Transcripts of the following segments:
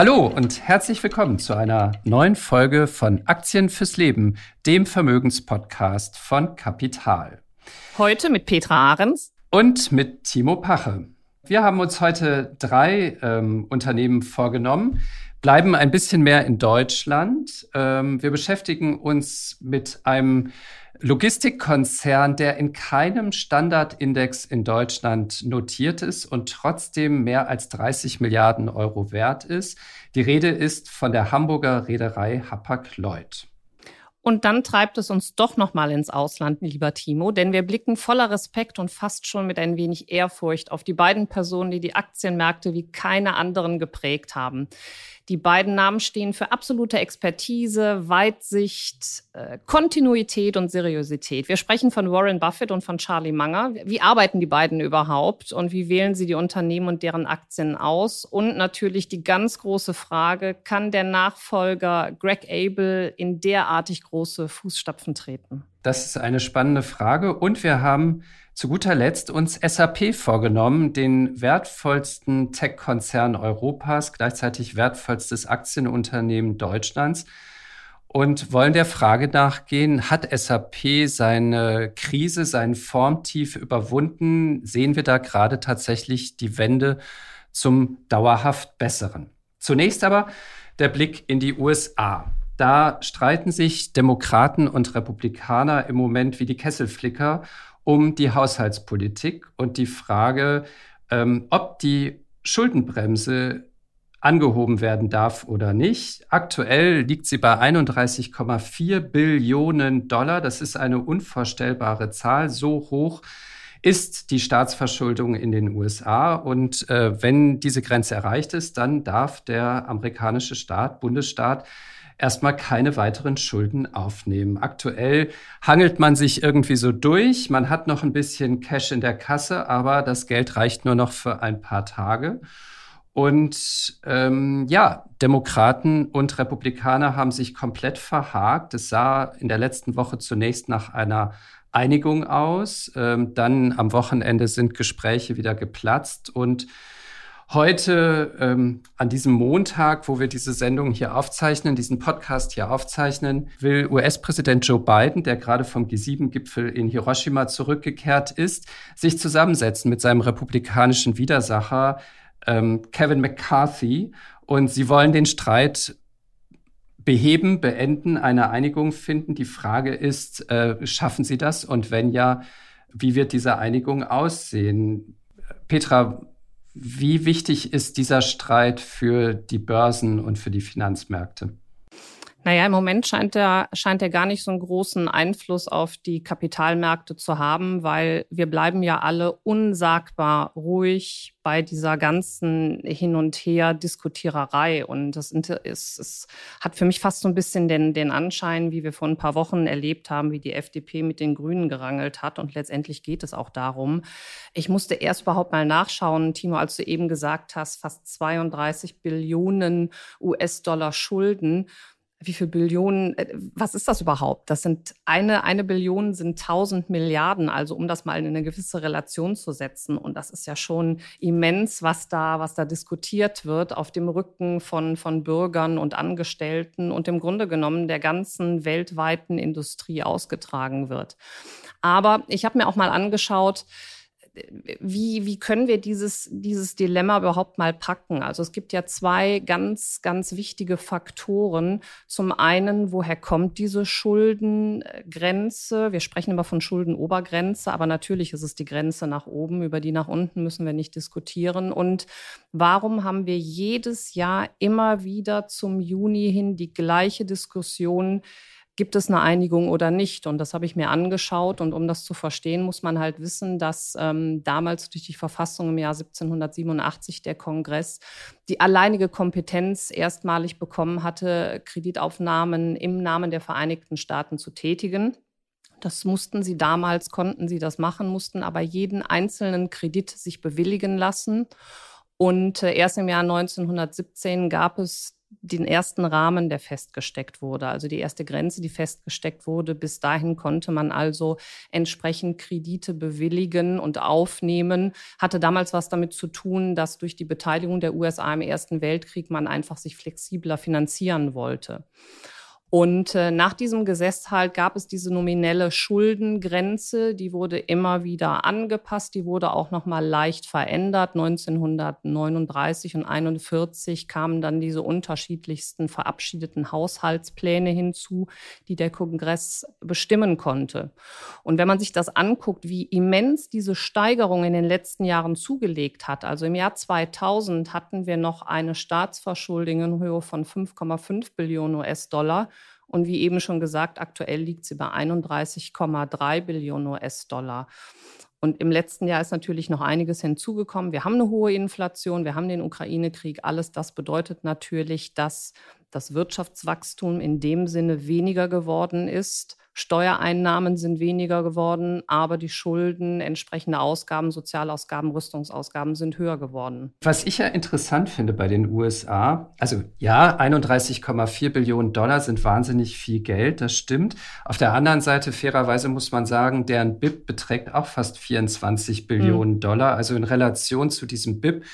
Hallo und herzlich willkommen zu einer neuen Folge von Aktien fürs Leben, dem Vermögenspodcast von Kapital. Heute mit Petra Ahrens und mit Timo Pache. Wir haben uns heute drei ähm, Unternehmen vorgenommen, bleiben ein bisschen mehr in Deutschland. Ähm, wir beschäftigen uns mit einem Logistikkonzern, der in keinem Standardindex in Deutschland notiert ist und trotzdem mehr als 30 Milliarden Euro wert ist. Die Rede ist von der Hamburger Reederei Hapag-Lloyd. Und dann treibt es uns doch noch mal ins Ausland, lieber Timo, denn wir blicken voller Respekt und fast schon mit ein wenig Ehrfurcht auf die beiden Personen, die die Aktienmärkte wie keine anderen geprägt haben. Die beiden Namen stehen für absolute Expertise, Weitsicht, äh, Kontinuität und Seriosität. Wir sprechen von Warren Buffett und von Charlie Munger. Wie arbeiten die beiden überhaupt und wie wählen sie die Unternehmen und deren Aktien aus? Und natürlich die ganz große Frage, kann der Nachfolger Greg Abel in derartig große Fußstapfen treten? Das ist eine spannende Frage und wir haben zu guter Letzt uns SAP vorgenommen, den wertvollsten Tech-Konzern Europas, gleichzeitig wertvollstes Aktienunternehmen Deutschlands und wollen der Frage nachgehen, hat SAP seine Krise, sein Formtief überwunden? Sehen wir da gerade tatsächlich die Wende zum dauerhaft Besseren? Zunächst aber der Blick in die USA. Da streiten sich Demokraten und Republikaner im Moment wie die Kesselflicker um die Haushaltspolitik und die Frage, ähm, ob die Schuldenbremse angehoben werden darf oder nicht. Aktuell liegt sie bei 31,4 Billionen Dollar. Das ist eine unvorstellbare Zahl. So hoch ist die Staatsverschuldung in den USA. Und äh, wenn diese Grenze erreicht ist, dann darf der amerikanische Staat, Bundesstaat, erstmal keine weiteren Schulden aufnehmen. Aktuell hangelt man sich irgendwie so durch. Man hat noch ein bisschen Cash in der Kasse, aber das Geld reicht nur noch für ein paar Tage. Und ähm, ja, Demokraten und Republikaner haben sich komplett verhakt. Es sah in der letzten Woche zunächst nach einer Einigung aus. Ähm, dann am Wochenende sind Gespräche wieder geplatzt und Heute, ähm, an diesem Montag, wo wir diese Sendung hier aufzeichnen, diesen Podcast hier aufzeichnen, will US-Präsident Joe Biden, der gerade vom G7-Gipfel in Hiroshima zurückgekehrt ist, sich zusammensetzen mit seinem republikanischen Widersacher ähm, Kevin McCarthy. Und sie wollen den Streit beheben, beenden, eine Einigung finden. Die Frage ist, äh, schaffen sie das? Und wenn ja, wie wird diese Einigung aussehen? Petra, wie wichtig ist dieser Streit für die Börsen und für die Finanzmärkte? Naja, im Moment scheint er, scheint er gar nicht so einen großen Einfluss auf die Kapitalmärkte zu haben, weil wir bleiben ja alle unsagbar ruhig bei dieser ganzen Hin- und Her-Diskutiererei. Und das ist, es hat für mich fast so ein bisschen den, den Anschein, wie wir vor ein paar Wochen erlebt haben, wie die FDP mit den Grünen gerangelt hat. Und letztendlich geht es auch darum. Ich musste erst überhaupt mal nachschauen, Timo, als du eben gesagt hast, fast 32 Billionen US-Dollar Schulden wie viel Billionen, äh, was ist das überhaupt? Das sind eine, eine Billion sind 1000 Milliarden, also um das mal in eine gewisse Relation zu setzen. Und das ist ja schon immens, was da, was da diskutiert wird auf dem Rücken von, von Bürgern und Angestellten und im Grunde genommen der ganzen weltweiten Industrie ausgetragen wird. Aber ich habe mir auch mal angeschaut, wie, wie können wir dieses, dieses Dilemma überhaupt mal packen? Also es gibt ja zwei ganz, ganz wichtige Faktoren. Zum einen, woher kommt diese Schuldengrenze? Wir sprechen immer von Schuldenobergrenze, aber natürlich ist es die Grenze nach oben. Über die nach unten müssen wir nicht diskutieren. Und warum haben wir jedes Jahr immer wieder zum Juni hin die gleiche Diskussion? Gibt es eine Einigung oder nicht? Und das habe ich mir angeschaut. Und um das zu verstehen, muss man halt wissen, dass ähm, damals durch die Verfassung im Jahr 1787 der Kongress die alleinige Kompetenz erstmalig bekommen hatte, Kreditaufnahmen im Namen der Vereinigten Staaten zu tätigen. Das mussten sie damals, konnten sie das machen, mussten aber jeden einzelnen Kredit sich bewilligen lassen. Und äh, erst im Jahr 1917 gab es den ersten Rahmen, der festgesteckt wurde, also die erste Grenze, die festgesteckt wurde. Bis dahin konnte man also entsprechend Kredite bewilligen und aufnehmen. Hatte damals was damit zu tun, dass durch die Beteiligung der USA im Ersten Weltkrieg man einfach sich flexibler finanzieren wollte. Und äh, nach diesem Gesetz halt gab es diese nominelle Schuldengrenze, die wurde immer wieder angepasst, die wurde auch noch mal leicht verändert. 1939 und 41 kamen dann diese unterschiedlichsten verabschiedeten Haushaltspläne hinzu, die der Kongress bestimmen konnte. Und wenn man sich das anguckt, wie immens diese Steigerung in den letzten Jahren zugelegt hat, also im Jahr 2000 hatten wir noch eine Staatsverschuldung in Höhe von 5,5 Billionen US-Dollar und wie eben schon gesagt, aktuell liegt sie bei 31,3 Billionen US-Dollar. Und im letzten Jahr ist natürlich noch einiges hinzugekommen. Wir haben eine hohe Inflation, wir haben den Ukraine-Krieg. Alles das bedeutet natürlich, dass das Wirtschaftswachstum in dem Sinne weniger geworden ist. Steuereinnahmen sind weniger geworden, aber die Schulden, entsprechende Ausgaben, Sozialausgaben, Rüstungsausgaben sind höher geworden. Was ich ja interessant finde bei den USA, also ja, 31,4 Billionen Dollar sind wahnsinnig viel Geld, das stimmt. Auf der anderen Seite, fairerweise muss man sagen, deren BIP beträgt auch fast 24 Billionen mhm. Dollar. Also in Relation zu diesem BIP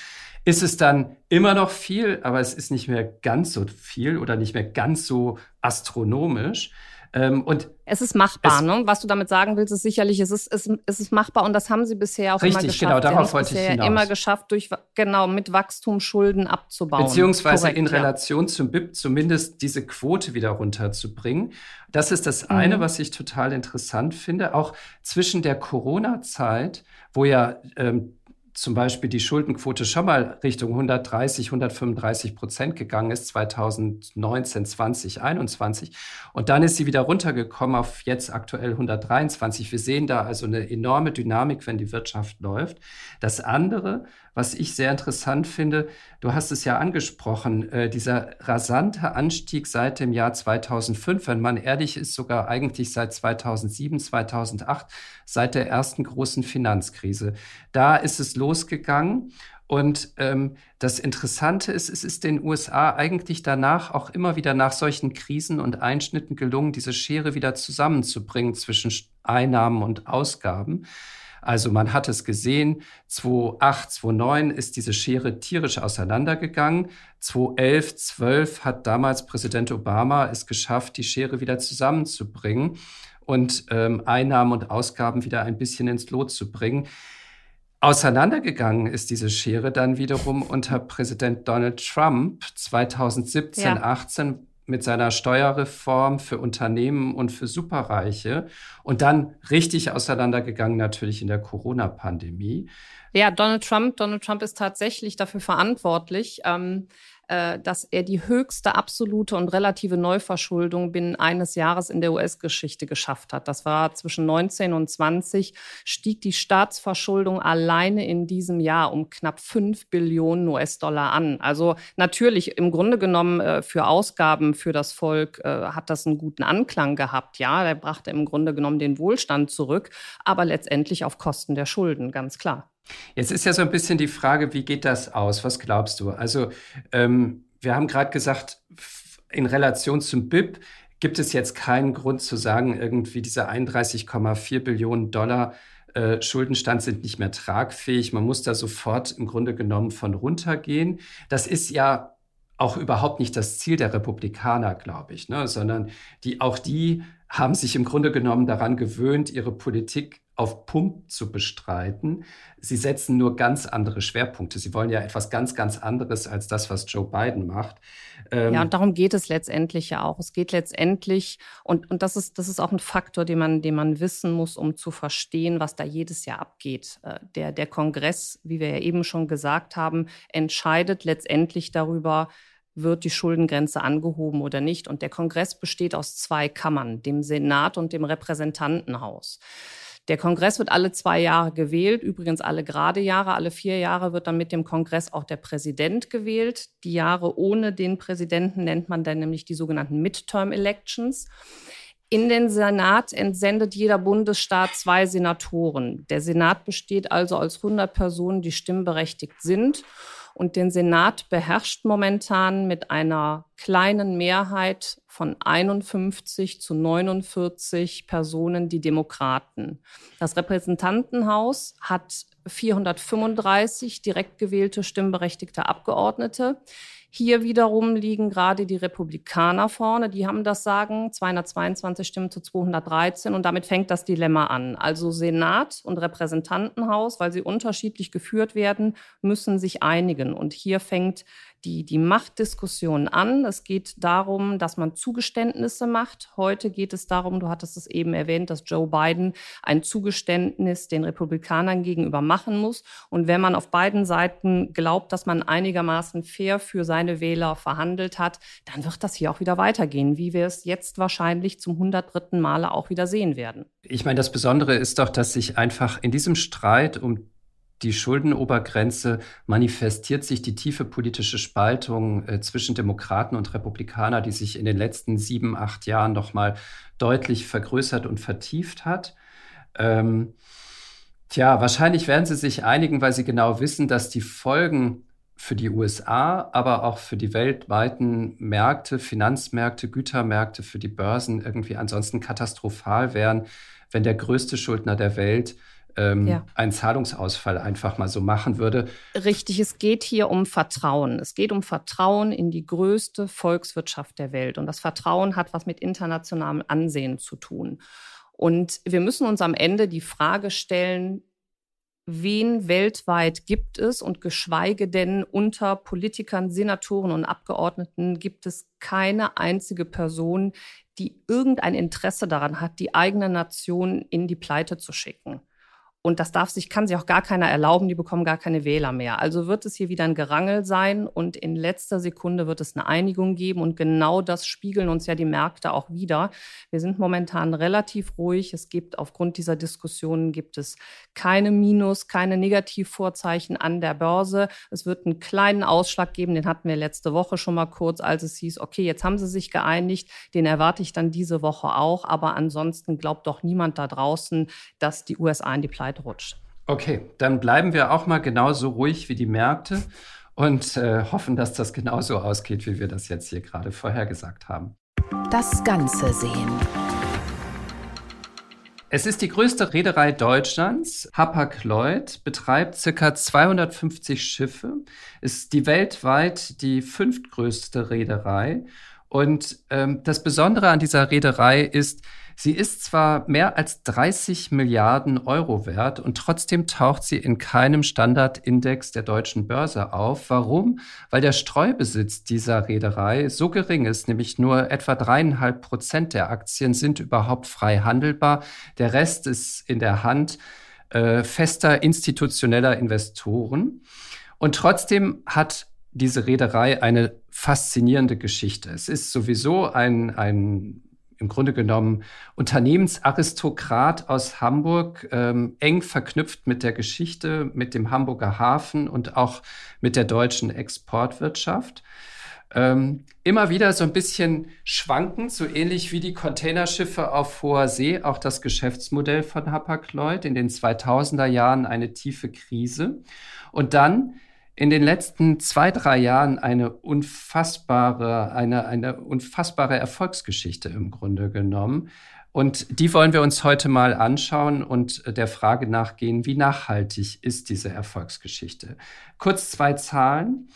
ist es dann immer noch viel, aber es ist nicht mehr ganz so viel oder nicht mehr ganz so astronomisch. Ähm, und es ist machbar, es, ne? Was du damit sagen willst, ist sicherlich, es ist, es, es ist machbar und das haben sie bisher auch richtig, immer geschafft. Richtig, genau, darauf wollte ich hinaus. immer geschafft, durch, genau, mit Wachstum Schulden abzubauen. Beziehungsweise Korrekt, in Relation ja. zum BIP zumindest diese Quote wieder runterzubringen. Das ist das eine, mhm. was ich total interessant finde. Auch zwischen der Corona-Zeit, wo ja ähm, zum Beispiel die Schuldenquote schon mal Richtung 130, 135 Prozent gegangen ist, 2019, 20, 21. Und dann ist sie wieder runtergekommen auf jetzt aktuell 123. Wir sehen da also eine enorme Dynamik, wenn die Wirtschaft läuft. Das andere, was ich sehr interessant finde, du hast es ja angesprochen, äh, dieser rasante Anstieg seit dem Jahr 2005, wenn man ehrlich ist, sogar eigentlich seit 2007, 2008, seit der ersten großen Finanzkrise. Da ist es losgegangen. Und ähm, das Interessante ist, es ist den USA eigentlich danach auch immer wieder nach solchen Krisen und Einschnitten gelungen, diese Schere wieder zusammenzubringen zwischen Einnahmen und Ausgaben. Also man hat es gesehen, 2008, 2009 ist diese Schere tierisch auseinandergegangen. 2011, 12 hat damals Präsident Obama es geschafft, die Schere wieder zusammenzubringen und ähm, Einnahmen und Ausgaben wieder ein bisschen ins Lot zu bringen. Auseinandergegangen ist diese Schere dann wiederum unter Präsident Donald Trump 2017, ja. 18 mit seiner Steuerreform für Unternehmen und für Superreiche und dann richtig auseinandergegangen natürlich in der Corona-Pandemie. Ja, Donald Trump, Donald Trump ist tatsächlich dafür verantwortlich. Ähm, äh, dass er die höchste absolute und relative Neuverschuldung binnen eines Jahres in der US-Geschichte geschafft hat. Das war zwischen 19 und 20 stieg die Staatsverschuldung alleine in diesem Jahr um knapp 5 Billionen US-Dollar an. Also natürlich im Grunde genommen äh, für Ausgaben für das Volk äh, hat das einen guten Anklang gehabt. Ja, der brachte im Grunde genommen den Wohlstand zurück, aber letztendlich auf Kosten der Schulden, ganz klar. Jetzt ist ja so ein bisschen die Frage, wie geht das aus? Was glaubst du? Also ähm, wir haben gerade gesagt, in Relation zum BIP gibt es jetzt keinen Grund zu sagen, irgendwie diese 31,4 Billionen Dollar äh, Schuldenstand sind nicht mehr tragfähig. Man muss da sofort im Grunde genommen von runtergehen. Das ist ja auch überhaupt nicht das Ziel der Republikaner, glaube ich, ne? sondern die, auch die haben sich im Grunde genommen daran gewöhnt, ihre Politik auf Pump zu bestreiten. Sie setzen nur ganz andere Schwerpunkte. Sie wollen ja etwas ganz, ganz anderes als das, was Joe Biden macht. Ähm ja, und darum geht es letztendlich ja auch. Es geht letztendlich, und, und das, ist, das ist auch ein Faktor, den man, den man wissen muss, um zu verstehen, was da jedes Jahr abgeht. Äh, der, der Kongress, wie wir ja eben schon gesagt haben, entscheidet letztendlich darüber, wird die Schuldengrenze angehoben oder nicht. Und der Kongress besteht aus zwei Kammern, dem Senat und dem Repräsentantenhaus. Der Kongress wird alle zwei Jahre gewählt, übrigens alle gerade Jahre. Alle vier Jahre wird dann mit dem Kongress auch der Präsident gewählt. Die Jahre ohne den Präsidenten nennt man dann nämlich die sogenannten Midterm Elections. In den Senat entsendet jeder Bundesstaat zwei Senatoren. Der Senat besteht also aus 100 Personen, die stimmberechtigt sind. Und den Senat beherrscht momentan mit einer kleinen Mehrheit von 51 zu 49 Personen die Demokraten. Das Repräsentantenhaus hat 435 direkt gewählte stimmberechtigte Abgeordnete. Hier wiederum liegen gerade die Republikaner vorne. Die haben das Sagen, 222 Stimmen zu 213. Und damit fängt das Dilemma an. Also Senat und Repräsentantenhaus, weil sie unterschiedlich geführt werden, müssen sich einigen. Und hier fängt die, die Machtdiskussion an. Es geht darum, dass man Zugeständnisse macht. Heute geht es darum, du hattest es eben erwähnt, dass Joe Biden ein Zugeständnis den Republikanern gegenüber machen muss. Und wenn man auf beiden Seiten glaubt, dass man einigermaßen fair für seine Wähler verhandelt hat, dann wird das hier auch wieder weitergehen, wie wir es jetzt wahrscheinlich zum 103. Male auch wieder sehen werden. Ich meine, das Besondere ist doch, dass sich einfach in diesem Streit um die Schuldenobergrenze manifestiert sich die tiefe politische Spaltung äh, zwischen Demokraten und Republikaner, die sich in den letzten sieben, acht Jahren noch mal deutlich vergrößert und vertieft hat. Ähm, tja, wahrscheinlich werden sie sich einigen, weil sie genau wissen, dass die Folgen für die USA, aber auch für die weltweiten Märkte, Finanzmärkte, Gütermärkte, für die Börsen irgendwie ansonsten katastrophal wären, wenn der größte Schuldner der Welt ähm, ja. einen Zahlungsausfall einfach mal so machen würde. Richtig, es geht hier um Vertrauen. Es geht um Vertrauen in die größte Volkswirtschaft der Welt. Und das Vertrauen hat was mit internationalem Ansehen zu tun. Und wir müssen uns am Ende die Frage stellen, wen weltweit gibt es und geschweige denn unter Politikern, Senatoren und Abgeordneten gibt es keine einzige Person, die irgendein Interesse daran hat, die eigene Nation in die Pleite zu schicken. Und das darf sich, kann sich auch gar keiner erlauben, die bekommen gar keine Wähler mehr. Also wird es hier wieder ein Gerangel sein und in letzter Sekunde wird es eine Einigung geben. Und genau das spiegeln uns ja die Märkte auch wieder. Wir sind momentan relativ ruhig. Es gibt aufgrund dieser Diskussionen gibt es keine Minus, keine Negativvorzeichen an der Börse. Es wird einen kleinen Ausschlag geben, den hatten wir letzte Woche schon mal kurz, als es hieß, okay, jetzt haben sie sich geeinigt. Den erwarte ich dann diese Woche auch. Aber ansonsten glaubt doch niemand da draußen, dass die USA in die Pleite Zeit rutscht. Okay, dann bleiben wir auch mal genauso ruhig wie die Märkte und äh, hoffen, dass das genauso ausgeht, wie wir das jetzt hier gerade vorhergesagt haben. Das Ganze sehen. Es ist die größte Reederei Deutschlands. Hapag-Lloyd betreibt ca. 250 Schiffe, ist die weltweit die fünftgrößte Reederei. Und ähm, das Besondere an dieser Reederei ist, Sie ist zwar mehr als 30 Milliarden Euro wert und trotzdem taucht sie in keinem Standardindex der deutschen Börse auf. Warum? Weil der Streubesitz dieser Reederei so gering ist, nämlich nur etwa dreieinhalb Prozent der Aktien sind überhaupt frei handelbar. Der Rest ist in der Hand äh, fester institutioneller Investoren. Und trotzdem hat diese Reederei eine faszinierende Geschichte. Es ist sowieso ein, ein im Grunde genommen Unternehmensaristokrat aus Hamburg, ähm, eng verknüpft mit der Geschichte, mit dem Hamburger Hafen und auch mit der deutschen Exportwirtschaft. Ähm, immer wieder so ein bisschen schwankend, so ähnlich wie die Containerschiffe auf hoher See, auch das Geschäftsmodell von Hapag-Lloyd in den 2000er Jahren eine tiefe Krise. Und dann in den letzten zwei, drei Jahren eine unfassbare, eine, eine unfassbare Erfolgsgeschichte im Grunde genommen. Und die wollen wir uns heute mal anschauen und der Frage nachgehen, wie nachhaltig ist diese Erfolgsgeschichte. Kurz zwei Zahlen.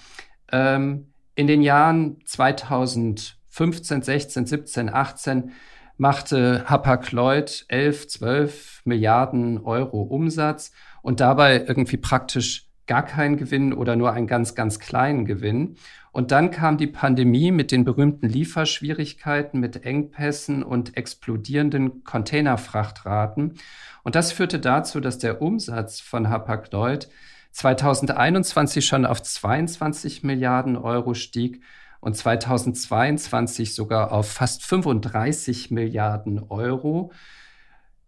Ähm, in den Jahren 2015, 16, 17, 18 machte Hapag-Lloyd 11, 12 Milliarden Euro Umsatz und dabei irgendwie praktisch gar keinen Gewinn oder nur einen ganz, ganz kleinen Gewinn. Und dann kam die Pandemie mit den berühmten Lieferschwierigkeiten, mit Engpässen und explodierenden Containerfrachtraten. Und das führte dazu, dass der Umsatz von Hapag-Lloyd 2021 schon auf 22 Milliarden Euro stieg und 2022 sogar auf fast 35 Milliarden Euro.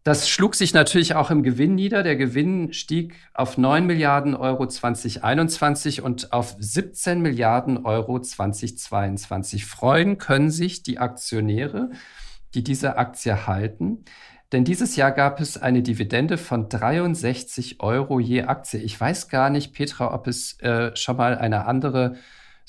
Das schlug sich natürlich auch im Gewinn nieder. Der Gewinn stieg auf 9 Milliarden Euro 2021 und auf 17 Milliarden Euro 2022. Freuen können sich die Aktionäre, die diese Aktie halten. Denn dieses Jahr gab es eine Dividende von 63 Euro je Aktie. Ich weiß gar nicht, Petra, ob es äh, schon mal eine andere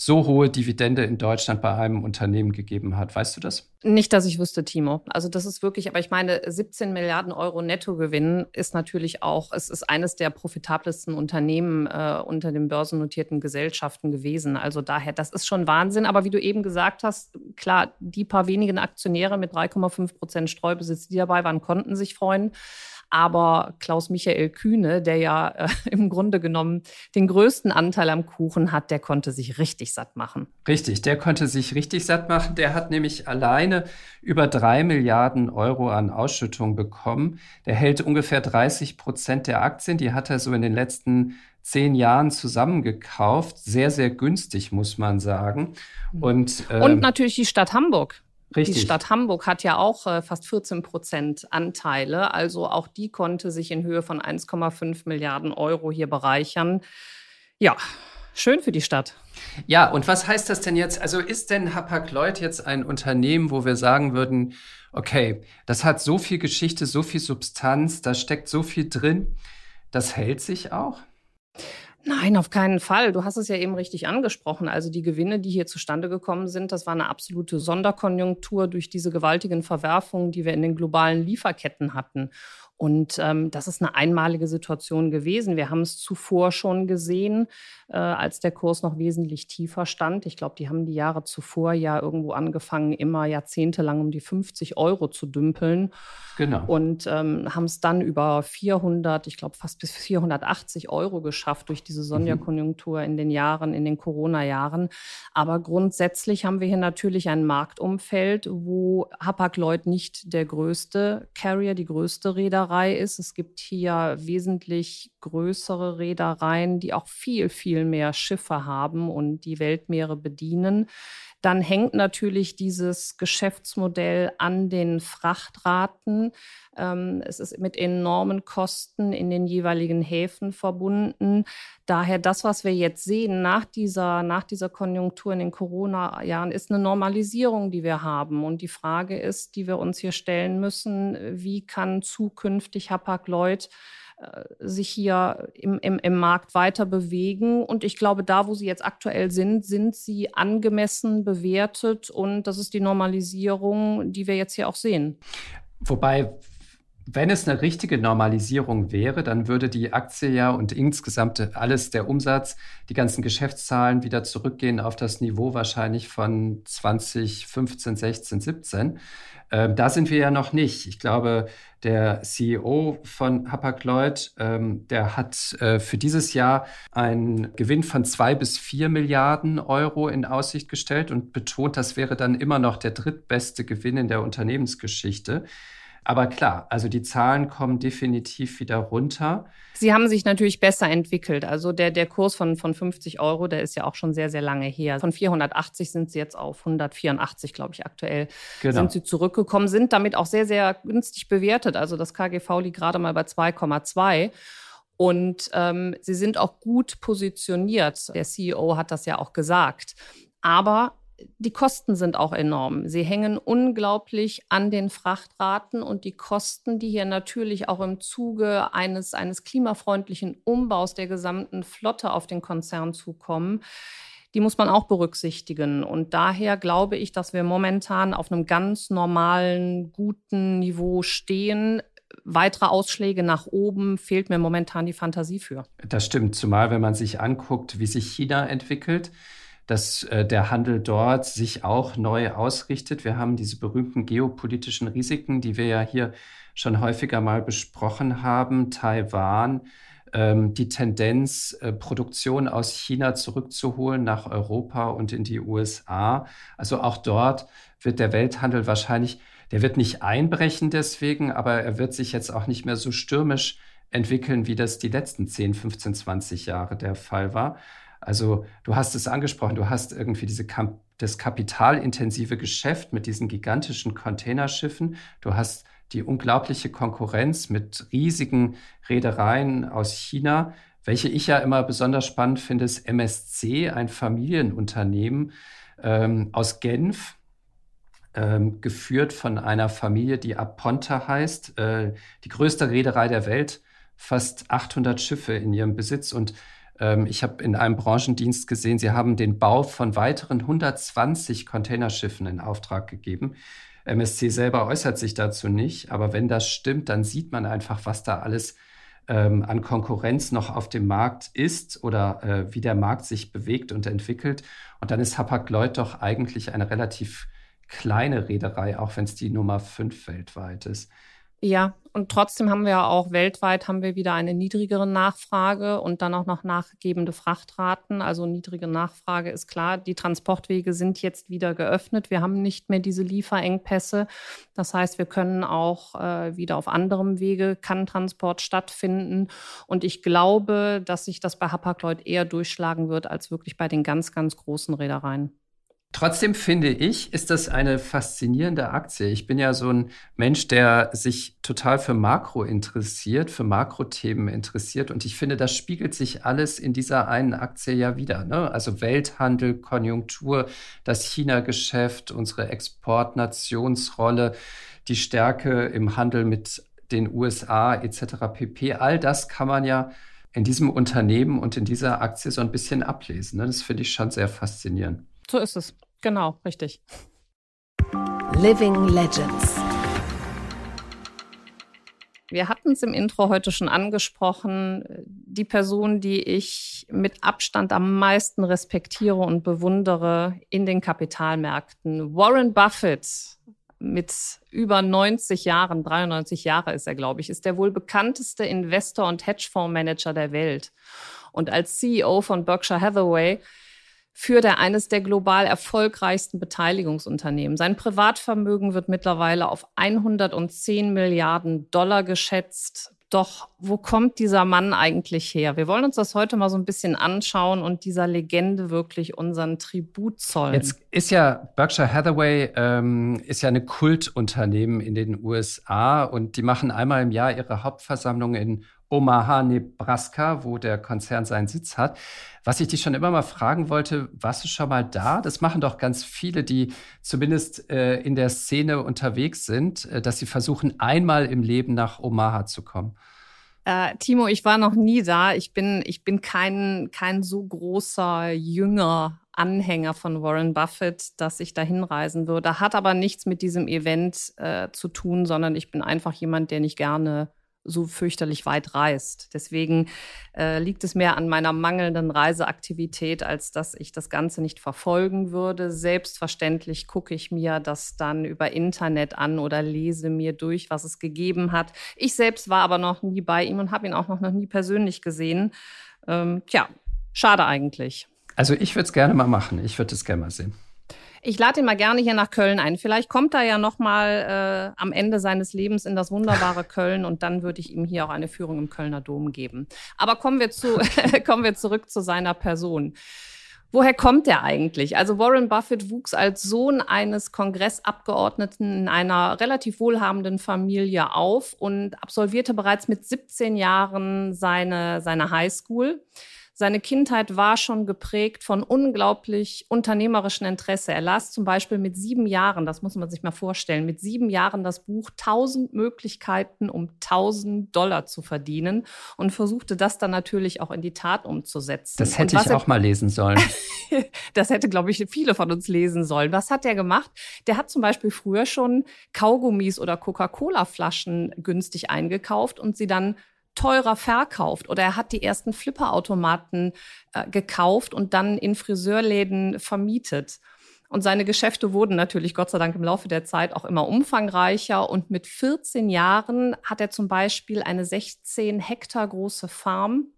so hohe Dividende in Deutschland bei einem Unternehmen gegeben hat. Weißt du das? Nicht, dass ich wüsste, Timo. Also das ist wirklich, aber ich meine, 17 Milliarden Euro Nettogewinn ist natürlich auch, es ist eines der profitabelsten Unternehmen äh, unter den börsennotierten Gesellschaften gewesen. Also daher, das ist schon Wahnsinn. Aber wie du eben gesagt hast, klar, die paar wenigen Aktionäre mit 3,5 Prozent Streubesitz, die dabei waren, konnten sich freuen. Aber Klaus-Michael Kühne, der ja äh, im Grunde genommen den größten Anteil am Kuchen hat, der konnte sich richtig satt machen. Richtig, der konnte sich richtig satt machen. Der hat nämlich alleine über drei Milliarden Euro an Ausschüttung bekommen. Der hält ungefähr 30 Prozent der Aktien. Die hat er so in den letzten zehn Jahren zusammengekauft. Sehr, sehr günstig, muss man sagen. Und, ähm, Und natürlich die Stadt Hamburg. Richtig. Die Stadt Hamburg hat ja auch äh, fast 14 Prozent Anteile. Also auch die konnte sich in Höhe von 1,5 Milliarden Euro hier bereichern. Ja, schön für die Stadt. Ja, und was heißt das denn jetzt? Also ist denn Hapag-Lloyd jetzt ein Unternehmen, wo wir sagen würden, okay, das hat so viel Geschichte, so viel Substanz, da steckt so viel drin, das hält sich auch? Nein, auf keinen Fall. Du hast es ja eben richtig angesprochen. Also die Gewinne, die hier zustande gekommen sind, das war eine absolute Sonderkonjunktur durch diese gewaltigen Verwerfungen, die wir in den globalen Lieferketten hatten. Und ähm, das ist eine einmalige Situation gewesen. Wir haben es zuvor schon gesehen, äh, als der Kurs noch wesentlich tiefer stand. Ich glaube, die haben die Jahre zuvor ja irgendwo angefangen, immer jahrzehntelang um die 50 Euro zu dümpeln. Genau. Und ähm, haben es dann über 400, ich glaube fast bis 480 Euro geschafft durch diese mhm. Sonderkonjunktur mhm. in den Jahren, in den Corona-Jahren. Aber grundsätzlich haben wir hier natürlich ein Marktumfeld, wo Hapag-Lloyd nicht der größte Carrier, die größte Reederei ist. Es gibt hier wesentlich größere Reedereien, die auch viel, viel mehr Schiffe haben und die Weltmeere bedienen dann hängt natürlich dieses Geschäftsmodell an den Frachtraten. Ähm, es ist mit enormen Kosten in den jeweiligen Häfen verbunden. Daher das, was wir jetzt sehen nach dieser, nach dieser Konjunktur in den Corona-Jahren, ist eine Normalisierung, die wir haben. Und die Frage ist, die wir uns hier stellen müssen, wie kann zukünftig Hapag-Lloyd sich hier im, im, im Markt weiter bewegen. Und ich glaube, da, wo sie jetzt aktuell sind, sind sie angemessen bewertet. Und das ist die Normalisierung, die wir jetzt hier auch sehen. Wobei, wenn es eine richtige Normalisierung wäre, dann würde die Aktie ja und insgesamt alles der Umsatz, die ganzen Geschäftszahlen wieder zurückgehen auf das Niveau wahrscheinlich von 2015, 16, 17. Ähm, da sind wir ja noch nicht. Ich glaube, der CEO von Hapag-Lloyd, ähm, der hat äh, für dieses Jahr einen Gewinn von zwei bis vier Milliarden Euro in Aussicht gestellt und betont, das wäre dann immer noch der drittbeste Gewinn in der Unternehmensgeschichte. Aber klar, also die Zahlen kommen definitiv wieder runter. Sie haben sich natürlich besser entwickelt. Also der, der Kurs von, von 50 Euro, der ist ja auch schon sehr, sehr lange her. Von 480 sind sie jetzt auf 184, glaube ich, aktuell genau. sind sie zurückgekommen, sind damit auch sehr, sehr günstig bewertet. Also das KGV liegt gerade mal bei 2,2. Und ähm, sie sind auch gut positioniert. Der CEO hat das ja auch gesagt. Aber die Kosten sind auch enorm. Sie hängen unglaublich an den Frachtraten und die Kosten, die hier natürlich auch im Zuge eines, eines klimafreundlichen Umbaus der gesamten Flotte auf den Konzern zukommen, die muss man auch berücksichtigen. Und daher glaube ich, dass wir momentan auf einem ganz normalen, guten Niveau stehen. Weitere Ausschläge nach oben fehlt mir momentan die Fantasie für. Das stimmt, zumal wenn man sich anguckt, wie sich China entwickelt dass äh, der Handel dort sich auch neu ausrichtet. Wir haben diese berühmten geopolitischen Risiken, die wir ja hier schon häufiger mal besprochen haben. Taiwan, ähm, die Tendenz, äh, Produktion aus China zurückzuholen nach Europa und in die USA. Also auch dort wird der Welthandel wahrscheinlich, der wird nicht einbrechen deswegen, aber er wird sich jetzt auch nicht mehr so stürmisch entwickeln, wie das die letzten 10, 15, 20 Jahre der Fall war. Also du hast es angesprochen, du hast irgendwie diese das kapitalintensive Geschäft mit diesen gigantischen Containerschiffen. Du hast die unglaubliche Konkurrenz mit riesigen Reedereien aus China. Welche ich ja immer besonders spannend finde, ist MSC, ein Familienunternehmen ähm, aus Genf, ähm, geführt von einer Familie, die Aponta heißt, äh, die größte Reederei der Welt, fast 800 Schiffe in ihrem Besitz. Und ich habe in einem Branchendienst gesehen, sie haben den Bau von weiteren 120 Containerschiffen in Auftrag gegeben. MSC selber äußert sich dazu nicht, aber wenn das stimmt, dann sieht man einfach, was da alles ähm, an Konkurrenz noch auf dem Markt ist oder äh, wie der Markt sich bewegt und entwickelt. Und dann ist Hapag-Lloyd doch eigentlich eine relativ kleine Reederei, auch wenn es die Nummer fünf weltweit ist. Ja, und trotzdem haben wir auch weltweit haben wir wieder eine niedrigere Nachfrage und dann auch noch nachgebende Frachtraten. Also niedrige Nachfrage ist klar. Die Transportwege sind jetzt wieder geöffnet. Wir haben nicht mehr diese Lieferengpässe. Das heißt, wir können auch äh, wieder auf anderem Wege kann Transport stattfinden. Und ich glaube, dass sich das bei Hapag-Lloyd eher durchschlagen wird als wirklich bei den ganz, ganz großen Reedereien. Trotzdem finde ich, ist das eine faszinierende Aktie. Ich bin ja so ein Mensch, der sich total für Makro interessiert, für Makrothemen interessiert. Und ich finde, das spiegelt sich alles in dieser einen Aktie ja wieder. Ne? Also Welthandel, Konjunktur, das China-Geschäft, unsere Exportnationsrolle, die Stärke im Handel mit den USA etc. pp. All das kann man ja in diesem Unternehmen und in dieser Aktie so ein bisschen ablesen. Ne? Das finde ich schon sehr faszinierend. So ist es. Genau, richtig. Living Legends. Wir hatten es im Intro heute schon angesprochen. Die Person, die ich mit Abstand am meisten respektiere und bewundere in den Kapitalmärkten, Warren Buffett mit über 90 Jahren, 93 Jahre ist er, glaube ich, ist der wohl bekannteste Investor und Hedgefondsmanager der Welt. Und als CEO von Berkshire Hathaway führt er eines der global erfolgreichsten Beteiligungsunternehmen. Sein Privatvermögen wird mittlerweile auf 110 Milliarden Dollar geschätzt. Doch wo kommt dieser Mann eigentlich her? Wir wollen uns das heute mal so ein bisschen anschauen und dieser Legende wirklich unseren Tribut zollen. Jetzt ist ja Berkshire Hathaway ähm, ist ja eine Kultunternehmen in den USA und die machen einmal im Jahr ihre Hauptversammlung in Omaha, Nebraska, wo der Konzern seinen Sitz hat. Was ich dich schon immer mal fragen wollte, warst du schon mal da? Das machen doch ganz viele, die zumindest äh, in der Szene unterwegs sind, äh, dass sie versuchen, einmal im Leben nach Omaha zu kommen. Äh, Timo, ich war noch nie da. Ich bin, ich bin kein, kein so großer Jünger Anhänger von Warren Buffett, dass ich da hinreisen würde. Hat aber nichts mit diesem Event äh, zu tun, sondern ich bin einfach jemand, der nicht gerne so fürchterlich weit reist. Deswegen äh, liegt es mehr an meiner mangelnden Reiseaktivität, als dass ich das Ganze nicht verfolgen würde. Selbstverständlich gucke ich mir das dann über Internet an oder lese mir durch, was es gegeben hat. Ich selbst war aber noch nie bei ihm und habe ihn auch noch nie persönlich gesehen. Ähm, tja, schade eigentlich. Also ich würde es gerne mal machen. Ich würde es gerne mal sehen. Ich lade ihn mal gerne hier nach Köln ein. Vielleicht kommt er ja noch mal äh, am Ende seines Lebens in das wunderbare Köln und dann würde ich ihm hier auch eine Führung im Kölner Dom geben. Aber kommen wir zu kommen wir zurück zu seiner Person. Woher kommt er eigentlich? Also Warren Buffett wuchs als Sohn eines Kongressabgeordneten in einer relativ wohlhabenden Familie auf und absolvierte bereits mit 17 Jahren seine, seine Highschool. Seine Kindheit war schon geprägt von unglaublich unternehmerischen Interesse. Er las zum Beispiel mit sieben Jahren, das muss man sich mal vorstellen, mit sieben Jahren das Buch 1000 Möglichkeiten, um 1000 Dollar zu verdienen und versuchte das dann natürlich auch in die Tat umzusetzen. Das hätte ich auch mal lesen sollen. das hätte, glaube ich, viele von uns lesen sollen. Was hat er gemacht? Der hat zum Beispiel früher schon Kaugummis oder Coca-Cola-Flaschen günstig eingekauft und sie dann teurer verkauft oder er hat die ersten Flipperautomaten äh, gekauft und dann in Friseurläden vermietet. Und seine Geschäfte wurden natürlich Gott sei Dank im Laufe der Zeit auch immer umfangreicher. Und mit 14 Jahren hat er zum Beispiel eine 16 Hektar große Farm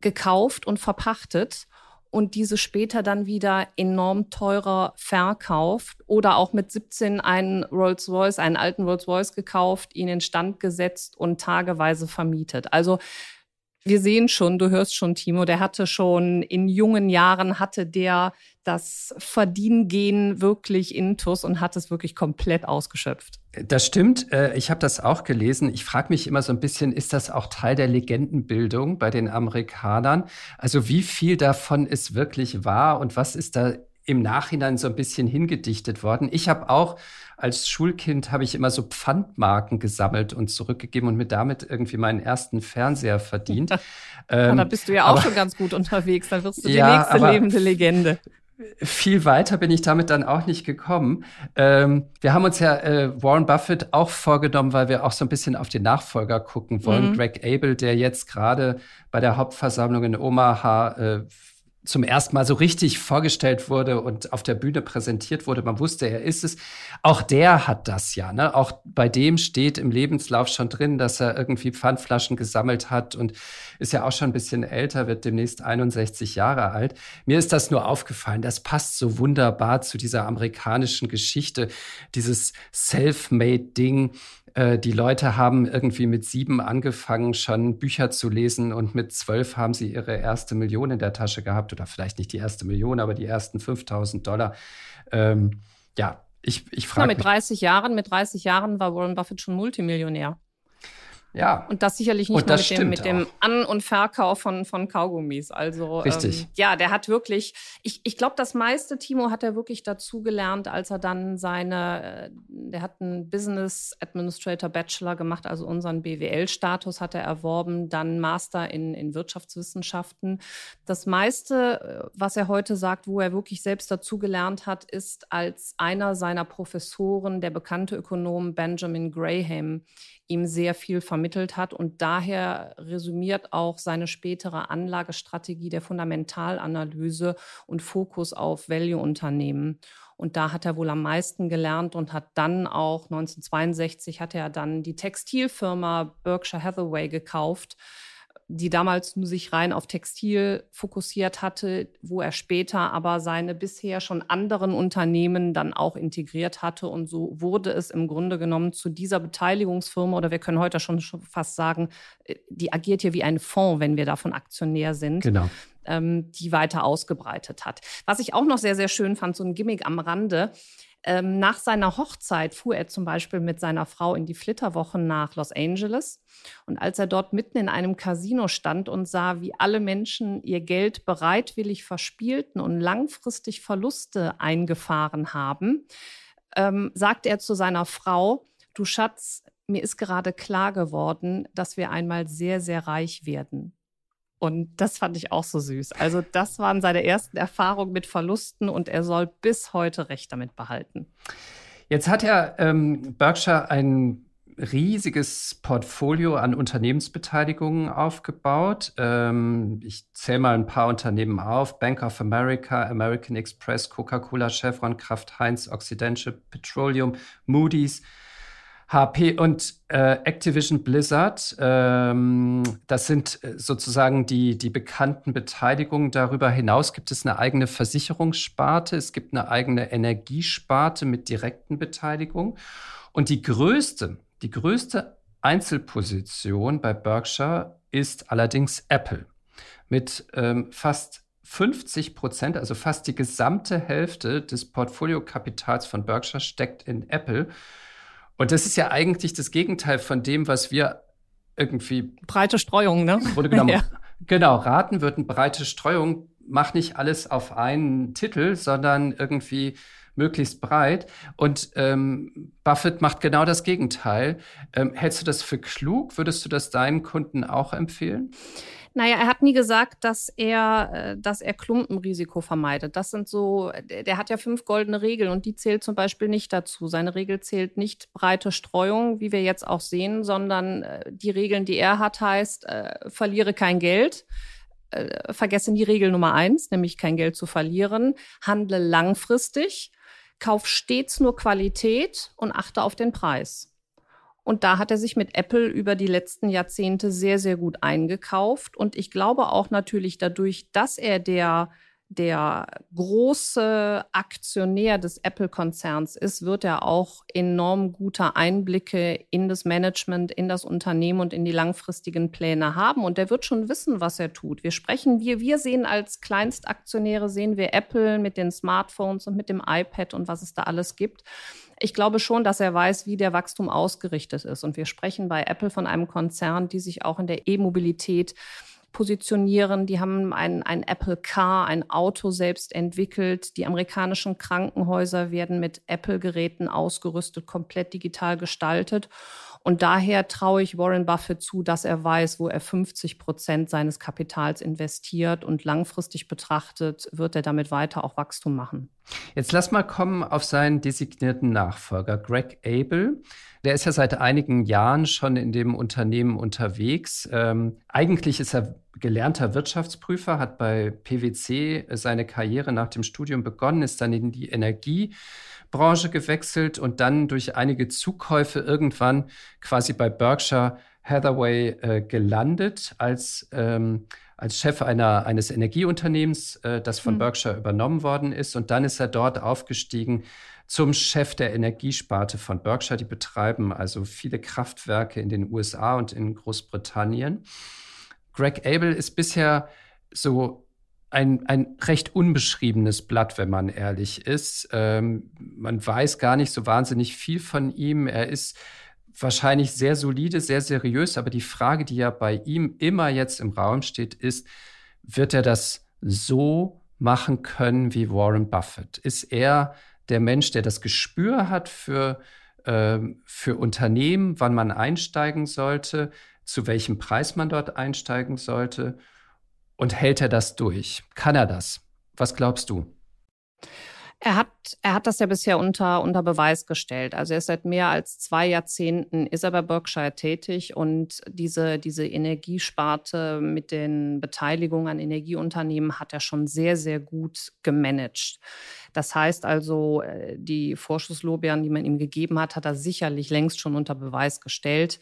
gekauft und verpachtet und diese später dann wieder enorm teurer verkauft oder auch mit 17 einen Rolls-Royce, einen alten Rolls-Royce gekauft, ihn in Stand gesetzt und tageweise vermietet. Also wir sehen schon, du hörst schon, Timo, der hatte schon in jungen Jahren hatte der das Verdiengehen wirklich intus und hat es wirklich komplett ausgeschöpft. Das stimmt. Äh, ich habe das auch gelesen. Ich frage mich immer so ein bisschen, ist das auch Teil der Legendenbildung bei den Amerikanern? Also wie viel davon ist wirklich wahr und was ist da im Nachhinein so ein bisschen hingedichtet worden. Ich habe auch als Schulkind habe ich immer so Pfandmarken gesammelt und zurückgegeben und mir damit irgendwie meinen ersten Fernseher verdient. ähm, da bist du ja auch aber, schon ganz gut unterwegs. Dann wirst du die ja, nächste lebende Legende. Viel weiter bin ich damit dann auch nicht gekommen. Ähm, wir haben uns ja äh, Warren Buffett auch vorgenommen, weil wir auch so ein bisschen auf den Nachfolger gucken wollen. Mhm. Greg Abel, der jetzt gerade bei der Hauptversammlung in Omaha äh, zum ersten Mal so richtig vorgestellt wurde und auf der Bühne präsentiert wurde. Man wusste, er ist es. Auch der hat das ja. Ne? Auch bei dem steht im Lebenslauf schon drin, dass er irgendwie Pfandflaschen gesammelt hat und ist ja auch schon ein bisschen älter, wird demnächst 61 Jahre alt. Mir ist das nur aufgefallen. Das passt so wunderbar zu dieser amerikanischen Geschichte, dieses Self-Made-Ding äh, die Leute haben irgendwie mit sieben angefangen, schon Bücher zu lesen und mit zwölf haben sie ihre erste Million in der Tasche gehabt oder vielleicht nicht die erste Million, aber die ersten 5000 Dollar. Ähm, ja, ich, ich frage. Ja, mit 30 Jahren, mit 30 Jahren war Warren Buffett schon Multimillionär. Ja. Und das sicherlich nicht nur mit dem, mit dem An- und Verkauf von, von Kaugummis. Also Richtig. Ähm, ja, der hat wirklich, ich, ich glaube, das meiste, Timo, hat er wirklich dazugelernt, als er dann seine, äh, der hat einen Business Administrator Bachelor gemacht, also unseren BWL-Status hat er erworben, dann Master in, in Wirtschaftswissenschaften. Das meiste, äh, was er heute sagt, wo er wirklich selbst dazugelernt hat, ist als einer seiner Professoren, der bekannte Ökonom Benjamin Graham, ihm sehr viel vermittelt hat. Und daher resümiert auch seine spätere Anlagestrategie der Fundamentalanalyse und Fokus auf Value-Unternehmen. Und da hat er wohl am meisten gelernt und hat dann auch 1962 hat er dann die Textilfirma Berkshire Hathaway gekauft, die damals nur sich rein auf Textil fokussiert hatte, wo er später aber seine bisher schon anderen Unternehmen dann auch integriert hatte. Und so wurde es im Grunde genommen zu dieser Beteiligungsfirma, oder wir können heute schon fast sagen, äh, die agiert hier wie ein Fonds, wenn wir davon Aktionär sind. Genau. Ähm, die weiter ausgebreitet hat. Was ich auch noch sehr, sehr schön fand, so ein Gimmick am Rande. Ähm, nach seiner Hochzeit fuhr er zum Beispiel mit seiner Frau in die Flitterwochen nach Los Angeles. Und als er dort mitten in einem Casino stand und sah, wie alle Menschen ihr Geld bereitwillig verspielten und langfristig Verluste eingefahren haben, ähm, sagte er zu seiner Frau, du Schatz, mir ist gerade klar geworden, dass wir einmal sehr, sehr reich werden. Und das fand ich auch so süß. Also das waren seine ersten Erfahrungen mit Verlusten und er soll bis heute Recht damit behalten. Jetzt hat ja ähm, Berkshire ein riesiges Portfolio an Unternehmensbeteiligungen aufgebaut. Ähm, ich zähle mal ein paar Unternehmen auf. Bank of America, American Express, Coca-Cola, Chevron, Kraft Heinz, Occidental Petroleum, Moody's, HP und äh, Activision Blizzard, ähm, das sind äh, sozusagen die, die bekannten Beteiligungen. Darüber hinaus gibt es eine eigene Versicherungssparte, es gibt eine eigene Energiesparte mit direkten Beteiligungen. Und die größte, die größte Einzelposition bei Berkshire ist allerdings Apple mit ähm, fast 50 Prozent, also fast die gesamte Hälfte des Portfoliokapitals von Berkshire steckt in Apple. Und das ist ja eigentlich das Gegenteil von dem, was wir irgendwie. Breite Streuung, ne? Wurde genommen. ja. Genau, raten würden, breite Streuung, mach nicht alles auf einen Titel, sondern irgendwie möglichst breit. Und ähm, Buffett macht genau das Gegenteil. Ähm, hältst du das für klug? Würdest du das deinen Kunden auch empfehlen? Naja, er hat nie gesagt, dass er, äh, dass er Klumpenrisiko vermeidet. Das sind so, der hat ja fünf goldene Regeln und die zählt zum Beispiel nicht dazu. Seine Regel zählt nicht breite Streuung, wie wir jetzt auch sehen, sondern äh, die Regeln, die er hat, heißt, äh, verliere kein Geld äh, vergesse die Regel Nummer eins, nämlich kein Geld zu verlieren. Handle langfristig, kauf stets nur Qualität und achte auf den Preis. Und da hat er sich mit Apple über die letzten Jahrzehnte sehr, sehr gut eingekauft. Und ich glaube auch natürlich dadurch, dass er der der große Aktionär des Apple-Konzerns ist, wird er auch enorm gute Einblicke in das Management, in das Unternehmen und in die langfristigen Pläne haben. Und der wird schon wissen, was er tut. Wir sprechen, wir, wir sehen als Kleinstaktionäre, sehen wir Apple mit den Smartphones und mit dem iPad und was es da alles gibt. Ich glaube schon, dass er weiß, wie der Wachstum ausgerichtet ist. Und wir sprechen bei Apple von einem Konzern, die sich auch in der E-Mobilität positionieren. Die haben ein, ein Apple Car, ein Auto selbst entwickelt. Die amerikanischen Krankenhäuser werden mit Apple-Geräten ausgerüstet, komplett digital gestaltet. Und daher traue ich Warren Buffett zu, dass er weiß, wo er 50 Prozent seines Kapitals investiert und langfristig betrachtet wird er damit weiter auch Wachstum machen. Jetzt lass mal kommen auf seinen designierten Nachfolger, Greg Abel. Der ist ja seit einigen Jahren schon in dem Unternehmen unterwegs. Ähm, eigentlich ist er gelernter Wirtschaftsprüfer, hat bei PwC seine Karriere nach dem Studium begonnen, ist dann in die Energiebranche gewechselt und dann durch einige Zukäufe irgendwann quasi bei Berkshire Hathaway äh, gelandet als, ähm, als Chef einer, eines Energieunternehmens, äh, das von mhm. Berkshire übernommen worden ist. Und dann ist er dort aufgestiegen zum Chef der Energiesparte von Berkshire. Die betreiben also viele Kraftwerke in den USA und in Großbritannien. Greg Abel ist bisher so ein, ein recht unbeschriebenes Blatt, wenn man ehrlich ist. Ähm, man weiß gar nicht so wahnsinnig viel von ihm. Er ist wahrscheinlich sehr solide, sehr seriös, aber die Frage, die ja bei ihm immer jetzt im Raum steht, ist, wird er das so machen können wie Warren Buffett? Ist er der Mensch, der das Gespür hat für, äh, für Unternehmen, wann man einsteigen sollte, zu welchem Preis man dort einsteigen sollte. Und hält er das durch? Kann er das? Was glaubst du? Er hat, er hat das ja bisher unter, unter Beweis gestellt. Also er ist seit mehr als zwei Jahrzehnten, ist er Berkshire tätig und diese, diese Energiesparte mit den Beteiligungen an Energieunternehmen hat er schon sehr, sehr gut gemanagt. Das heißt also, äh, die Vorschusslorbeeren, die man ihm gegeben hat, hat er sicherlich längst schon unter Beweis gestellt.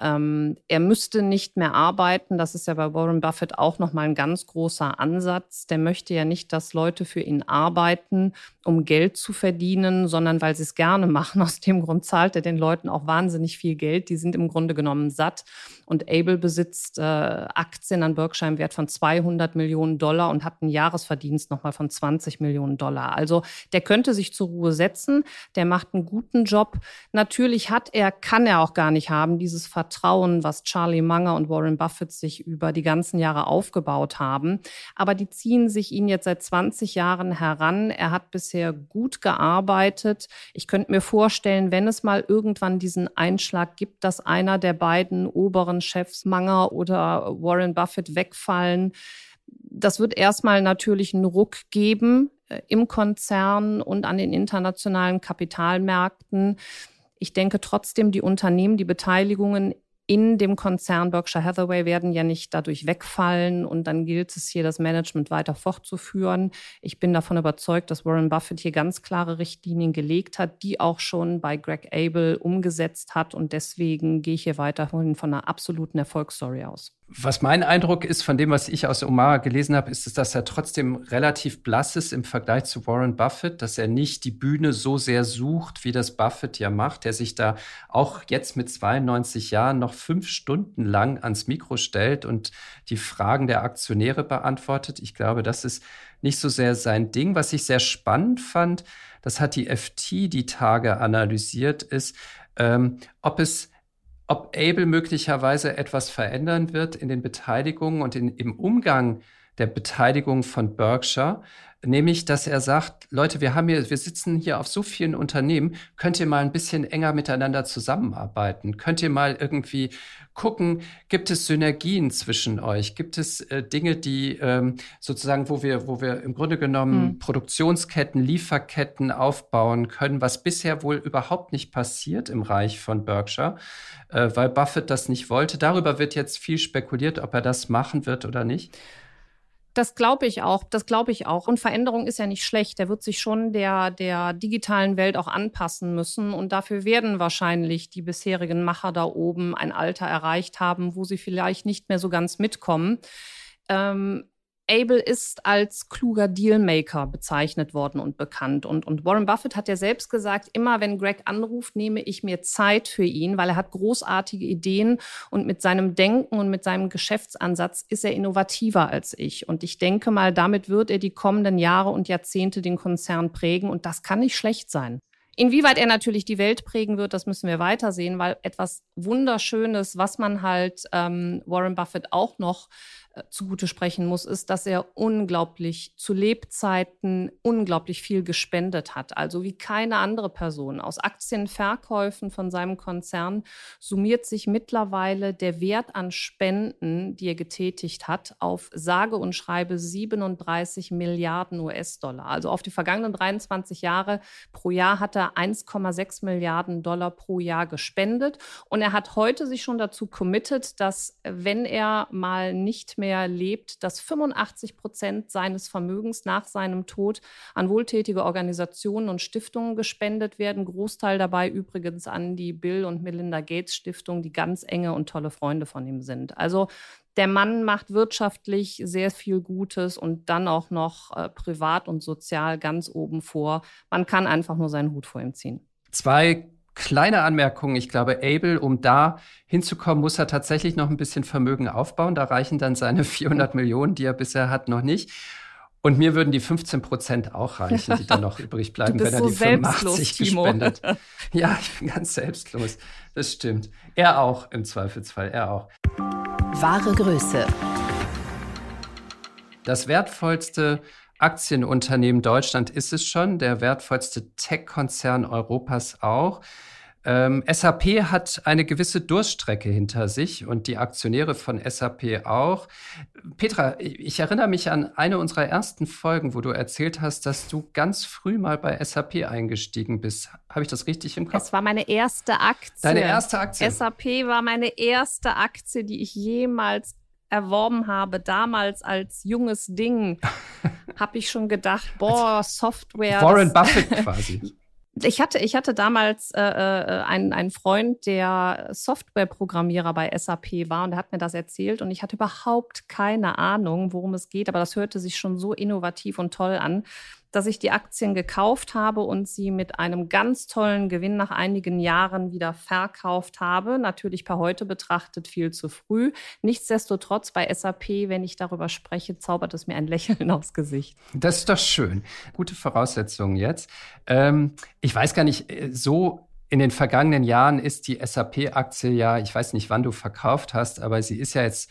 Ähm, er müsste nicht mehr arbeiten. Das ist ja bei Warren Buffett auch nochmal ein ganz großer Ansatz. Der möchte ja nicht, dass Leute für ihn arbeiten, um Geld zu verdienen, sondern weil sie es gerne machen. Aus dem Grund zahlt er den Leuten auch wahnsinnig viel Geld. Die sind im Grunde genommen satt. Und Abel besitzt äh, Aktien an Berkshire im Wert von 200 Millionen Dollar und hat einen Jahresverdienst nochmal von 20 Millionen Dollar. Also der könnte sich zur Ruhe setzen. Der macht einen guten Job. Natürlich hat er, kann er auch gar nicht haben, dieses Vertrauen, was Charlie Munger und Warren Buffett sich über die ganzen Jahre aufgebaut haben. Aber die ziehen sich ihn jetzt seit 20 Jahren heran. Er hat bisher gut gearbeitet. Ich könnte mir vorstellen, wenn es mal irgendwann diesen Einschlag gibt, dass einer der beiden oberen Chefs Munger oder Warren Buffett wegfallen, das wird erstmal natürlich einen Ruck geben äh, im Konzern und an den internationalen Kapitalmärkten. Ich denke trotzdem, die Unternehmen, die Beteiligungen in dem Konzern Berkshire Hathaway werden ja nicht dadurch wegfallen und dann gilt es hier, das Management weiter fortzuführen. Ich bin davon überzeugt, dass Warren Buffett hier ganz klare Richtlinien gelegt hat, die auch schon bei Greg Abel umgesetzt hat und deswegen gehe ich hier weiterhin von einer absoluten Erfolgsstory aus. Was mein Eindruck ist von dem, was ich aus Omar gelesen habe, ist, dass er trotzdem relativ blass ist im Vergleich zu Warren Buffett, dass er nicht die Bühne so sehr sucht, wie das Buffett ja macht, der sich da auch jetzt mit 92 Jahren noch fünf Stunden lang ans Mikro stellt und die Fragen der Aktionäre beantwortet. Ich glaube, das ist nicht so sehr sein Ding. Was ich sehr spannend fand, das hat die FT die Tage analysiert, ist, ähm, ob es ob Able möglicherweise etwas verändern wird in den Beteiligungen und in, im Umgang der Beteiligung von Berkshire, nämlich dass er sagt, Leute, wir haben hier, wir sitzen hier auf so vielen Unternehmen, könnt ihr mal ein bisschen enger miteinander zusammenarbeiten? Könnt ihr mal irgendwie gucken, gibt es Synergien zwischen euch? Gibt es äh, Dinge, die ähm, sozusagen, wo wir, wo wir im Grunde genommen mhm. Produktionsketten, Lieferketten aufbauen können, was bisher wohl überhaupt nicht passiert im Reich von Berkshire, äh, weil Buffett das nicht wollte. Darüber wird jetzt viel spekuliert, ob er das machen wird oder nicht. Das glaube ich auch. Das glaube ich auch. Und Veränderung ist ja nicht schlecht. Der wird sich schon der, der digitalen Welt auch anpassen müssen. Und dafür werden wahrscheinlich die bisherigen Macher da oben ein Alter erreicht haben, wo sie vielleicht nicht mehr so ganz mitkommen. Ähm, Abel ist als kluger Dealmaker bezeichnet worden und bekannt. Und, und Warren Buffett hat ja selbst gesagt, immer wenn Greg anruft, nehme ich mir Zeit für ihn, weil er hat großartige Ideen und mit seinem Denken und mit seinem Geschäftsansatz ist er innovativer als ich. Und ich denke mal, damit wird er die kommenden Jahre und Jahrzehnte den Konzern prägen und das kann nicht schlecht sein. Inwieweit er natürlich die Welt prägen wird, das müssen wir weitersehen, weil etwas Wunderschönes, was man halt ähm, Warren Buffett auch noch zugute sprechen muss, ist, dass er unglaublich zu Lebzeiten unglaublich viel gespendet hat. Also wie keine andere Person. Aus Aktienverkäufen von seinem Konzern summiert sich mittlerweile der Wert an Spenden, die er getätigt hat, auf sage und schreibe 37 Milliarden US-Dollar. Also auf die vergangenen 23 Jahre pro Jahr hat er 1,6 Milliarden Dollar pro Jahr gespendet. Und er hat heute sich schon dazu committed, dass wenn er mal nicht mehr mehr lebt, dass 85 Prozent seines Vermögens nach seinem Tod an wohltätige Organisationen und Stiftungen gespendet werden. Großteil dabei übrigens an die Bill und Melinda Gates Stiftung, die ganz enge und tolle Freunde von ihm sind. Also der Mann macht wirtschaftlich sehr viel Gutes und dann auch noch äh, privat und sozial ganz oben vor. Man kann einfach nur seinen Hut vor ihm ziehen. Zwei kleine Anmerkung. Ich glaube, Abel, um da hinzukommen, muss er tatsächlich noch ein bisschen Vermögen aufbauen. Da reichen dann seine 400 Millionen, die er bisher hat, noch nicht. Und mir würden die 15 Prozent auch reichen, die dann noch übrig bleiben, wenn er so die 85 Timo. gespendet. Ja, ich bin ganz selbstlos. Das stimmt. Er auch im Zweifelsfall, er auch. Wahre Größe. Das wertvollste Aktienunternehmen Deutschland ist es schon, der wertvollste Tech-Konzern Europas auch. Ähm, SAP hat eine gewisse Durststrecke hinter sich und die Aktionäre von SAP auch. Petra, ich erinnere mich an eine unserer ersten Folgen, wo du erzählt hast, dass du ganz früh mal bei SAP eingestiegen bist. Habe ich das richtig im Kopf? Es war meine erste Aktie. Deine erste Aktie? SAP war meine erste Aktie, die ich jemals erworben habe, damals als junges Ding, habe ich schon gedacht, boah, Software. Warren Buffett quasi. Ich hatte, ich hatte damals äh, äh, einen, einen Freund, der Softwareprogrammierer bei SAP war und der hat mir das erzählt und ich hatte überhaupt keine Ahnung, worum es geht, aber das hörte sich schon so innovativ und toll an, dass ich die Aktien gekauft habe und sie mit einem ganz tollen Gewinn nach einigen Jahren wieder verkauft habe. Natürlich per heute betrachtet viel zu früh. Nichtsdestotrotz bei SAP, wenn ich darüber spreche, zaubert es mir ein Lächeln aufs Gesicht. Das ist doch schön. Gute Voraussetzungen jetzt. Ähm, ich weiß gar nicht, äh, so in den vergangenen Jahren ist die SAP-Aktie ja, ich weiß nicht, wann du verkauft hast, aber sie ist ja jetzt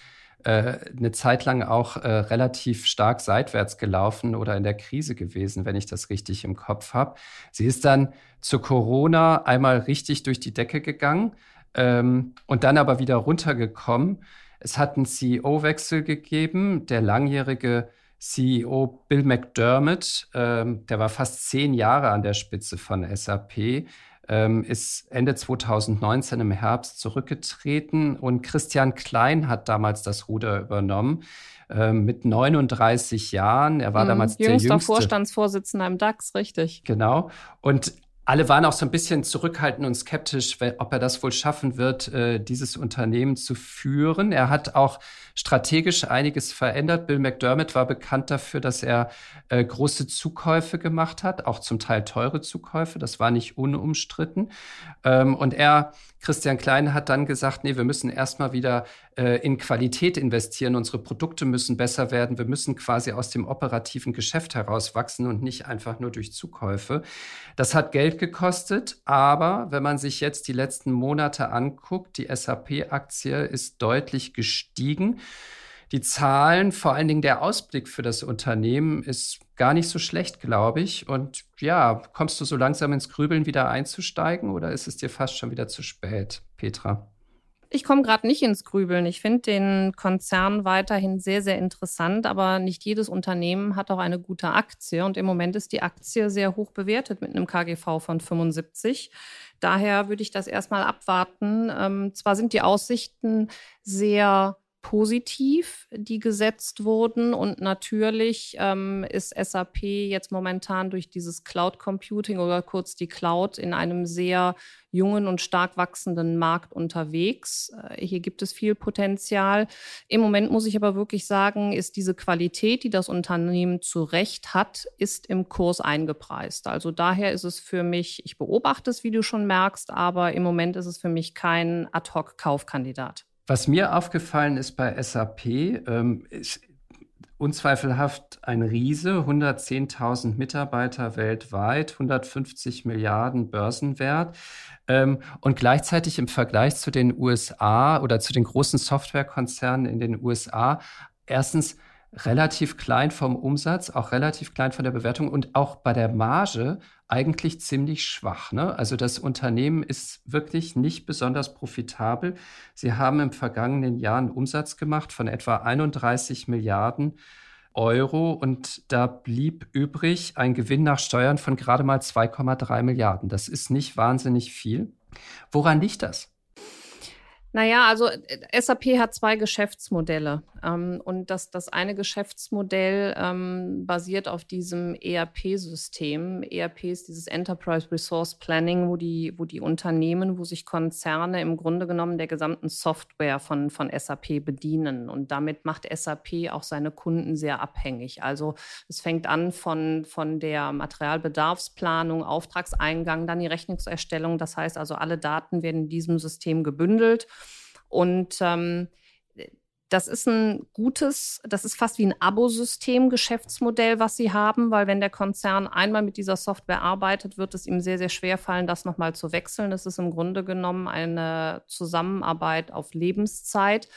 eine Zeit lang auch äh, relativ stark seitwärts gelaufen oder in der Krise gewesen, wenn ich das richtig im Kopf habe. Sie ist dann zu Corona einmal richtig durch die Decke gegangen ähm, und dann aber wieder runtergekommen. Es hat einen CEO-Wechsel gegeben. Der langjährige CEO Bill McDermott, ähm, der war fast zehn Jahre an der Spitze von SAP ähm, ist Ende 2019 im Herbst zurückgetreten und Christian Klein hat damals das Ruder übernommen ähm, mit 39 Jahren. Er war mhm, damals der jüngste Vorstandsvorsitzender im DAX, richtig. Genau. Und alle waren auch so ein bisschen zurückhaltend und skeptisch, ob er das wohl schaffen wird, äh, dieses Unternehmen zu führen. Er hat auch strategisch einiges verändert. Bill McDermott war bekannt dafür, dass er äh, große Zukäufe gemacht hat, auch zum Teil teure Zukäufe. Das war nicht unumstritten. Ähm, und er Christian Klein hat dann gesagt, nee, wir müssen erstmal wieder äh, in Qualität investieren. Unsere Produkte müssen besser werden. Wir müssen quasi aus dem operativen Geschäft heraus wachsen und nicht einfach nur durch Zukäufe. Das hat Geld gekostet, aber wenn man sich jetzt die letzten Monate anguckt, die SAP-Aktie ist deutlich gestiegen. Die Zahlen, vor allen Dingen der Ausblick für das Unternehmen ist gar nicht so schlecht, glaube ich. Und ja, kommst du so langsam ins Grübeln wieder einzusteigen oder ist es dir fast schon wieder zu spät, Petra? Ich komme gerade nicht ins Grübeln. Ich finde den Konzern weiterhin sehr, sehr interessant, aber nicht jedes Unternehmen hat auch eine gute Aktie. Und im Moment ist die Aktie sehr hoch bewertet mit einem KGV von 75. Daher würde ich das erstmal abwarten. Ähm, zwar sind die Aussichten sehr positiv, die gesetzt wurden. Und natürlich ähm, ist SAP jetzt momentan durch dieses Cloud Computing oder kurz die Cloud in einem sehr jungen und stark wachsenden Markt unterwegs. Äh, hier gibt es viel Potenzial. Im Moment muss ich aber wirklich sagen, ist diese Qualität, die das Unternehmen zu Recht hat, ist im Kurs eingepreist. Also daher ist es für mich, ich beobachte es, wie du schon merkst, aber im Moment ist es für mich kein Ad-Hoc-Kaufkandidat. Was mir aufgefallen ist bei SAP, ähm, ist unzweifelhaft ein Riese, 110.000 Mitarbeiter weltweit, 150 Milliarden Börsenwert. Ähm, und gleichzeitig im Vergleich zu den USA oder zu den großen Softwarekonzernen in den USA erstens relativ klein vom Umsatz, auch relativ klein von der Bewertung und auch bei der Marge eigentlich ziemlich schwach. Ne? Also das Unternehmen ist wirklich nicht besonders profitabel. Sie haben im vergangenen Jahr einen Umsatz gemacht von etwa 31 Milliarden Euro und da blieb übrig ein Gewinn nach Steuern von gerade mal 2,3 Milliarden. Das ist nicht wahnsinnig viel. Woran liegt das? Naja, also äh, SAP hat zwei Geschäftsmodelle. Ähm, und das, das eine Geschäftsmodell ähm, basiert auf diesem ERP-System. ERP ist dieses Enterprise Resource Planning, wo die, wo die Unternehmen, wo sich Konzerne im Grunde genommen der gesamten Software von, von SAP bedienen. Und damit macht SAP auch seine Kunden sehr abhängig. Also es fängt an von, von der Materialbedarfsplanung, Auftragseingang, dann die Rechnungserstellung. Das heißt also, alle Daten werden in diesem System gebündelt. Und ähm, das ist ein gutes, das ist fast wie ein Abosystem Geschäftsmodell, was sie haben, weil wenn der Konzern einmal mit dieser Software arbeitet, wird es ihm sehr, sehr schwer fallen, das nochmal zu wechseln. Das ist im Grunde genommen eine Zusammenarbeit auf Lebenszeit.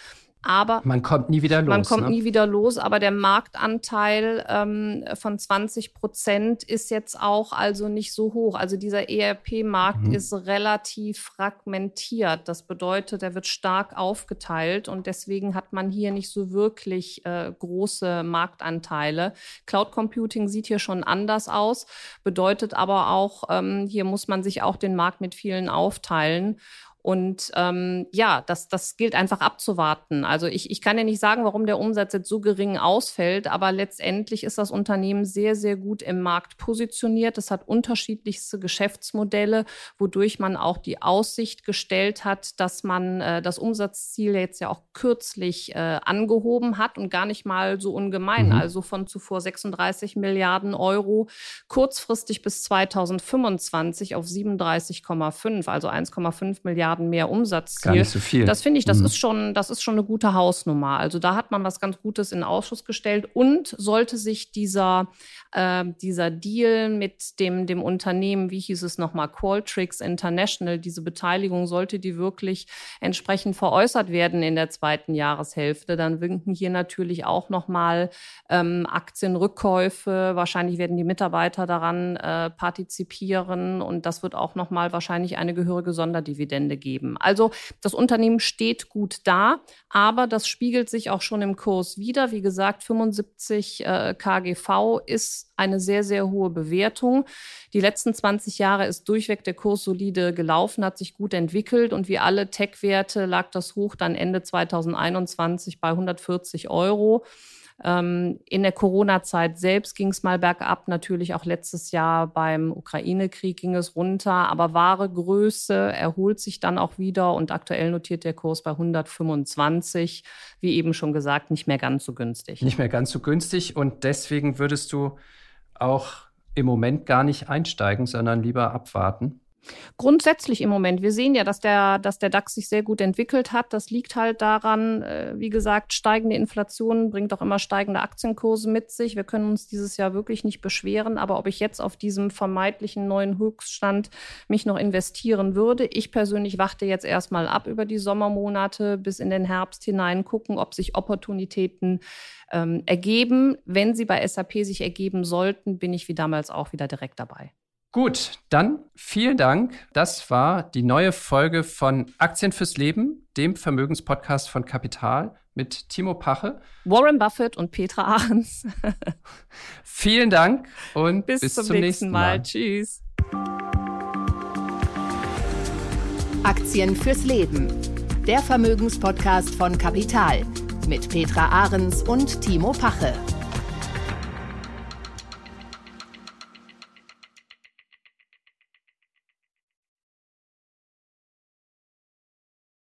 Aber man kommt nie wieder los. Man kommt ne? nie wieder los, aber der Marktanteil ähm, von 20 Prozent ist jetzt auch also nicht so hoch. Also dieser ERP-Markt mhm. ist relativ fragmentiert. Das bedeutet, er wird stark aufgeteilt und deswegen hat man hier nicht so wirklich äh, große Marktanteile. Cloud Computing sieht hier schon anders aus, bedeutet aber auch, ähm, hier muss man sich auch den Markt mit vielen aufteilen. Und ähm, ja, das, das gilt einfach abzuwarten. Also ich, ich kann ja nicht sagen, warum der Umsatz jetzt so gering ausfällt, aber letztendlich ist das Unternehmen sehr, sehr gut im Markt positioniert. Es hat unterschiedlichste Geschäftsmodelle, wodurch man auch die Aussicht gestellt hat, dass man äh, das Umsatzziel jetzt ja auch kürzlich äh, angehoben hat und gar nicht mal so ungemein. Mhm. Also von zuvor 36 Milliarden Euro kurzfristig bis 2025 auf 37,5, also 1,5 Milliarden Milliarden mehr Umsatzziel. Gar nicht so viel. Das finde ich, das mhm. ist schon, das ist schon eine gute Hausnummer. Also da hat man was ganz Gutes in Ausschuss gestellt und sollte sich dieser, äh, dieser Deal mit dem, dem Unternehmen, wie hieß es nochmal, Qualtrics International, diese Beteiligung, sollte die wirklich entsprechend veräußert werden in der zweiten Jahreshälfte, dann winken hier natürlich auch nochmal ähm, Aktienrückkäufe. Wahrscheinlich werden die Mitarbeiter daran äh, partizipieren und das wird auch nochmal wahrscheinlich eine gehörige Sonderdividende geben. Also das Unternehmen steht gut da, aber das spiegelt sich auch schon im Kurs wieder. Wie gesagt, 75 äh, KGV ist eine sehr, sehr hohe Bewertung. Die letzten 20 Jahre ist durchweg der Kurs solide gelaufen, hat sich gut entwickelt und wie alle Tech-Werte lag das hoch dann Ende 2021 bei 140 Euro. Ähm, in der Corona-Zeit selbst ging es mal bergab, natürlich auch letztes Jahr beim Ukraine-Krieg ging es runter, aber wahre Größe erholt sich dann auch wieder und aktuell notiert der Kurs bei 125, wie eben schon gesagt, nicht mehr ganz so günstig. Nicht mehr ganz so günstig und deswegen würdest du auch im Moment gar nicht einsteigen, sondern lieber abwarten. Grundsätzlich im Moment. Wir sehen ja, dass der, dass der DAX sich sehr gut entwickelt hat. Das liegt halt daran, äh, wie gesagt, steigende Inflation bringt auch immer steigende Aktienkurse mit sich. Wir können uns dieses Jahr wirklich nicht beschweren. Aber ob ich jetzt auf diesem vermeintlichen neuen Höchststand mich noch investieren würde, ich persönlich warte jetzt erstmal ab über die Sommermonate bis in den Herbst hinein, gucken, ob sich Opportunitäten ähm, ergeben. Wenn sie bei SAP sich ergeben sollten, bin ich wie damals auch wieder direkt dabei. Gut, dann vielen Dank. Das war die neue Folge von Aktien fürs Leben, dem Vermögenspodcast von Kapital mit Timo Pache, Warren Buffett und Petra Ahrens. vielen Dank und bis, bis zum, zum, nächsten Mal. Mal. Tschüss. Aktien fürs Leben, der Vermögenspodcast von Kapital mit Petra Ahrens und Timo Pache.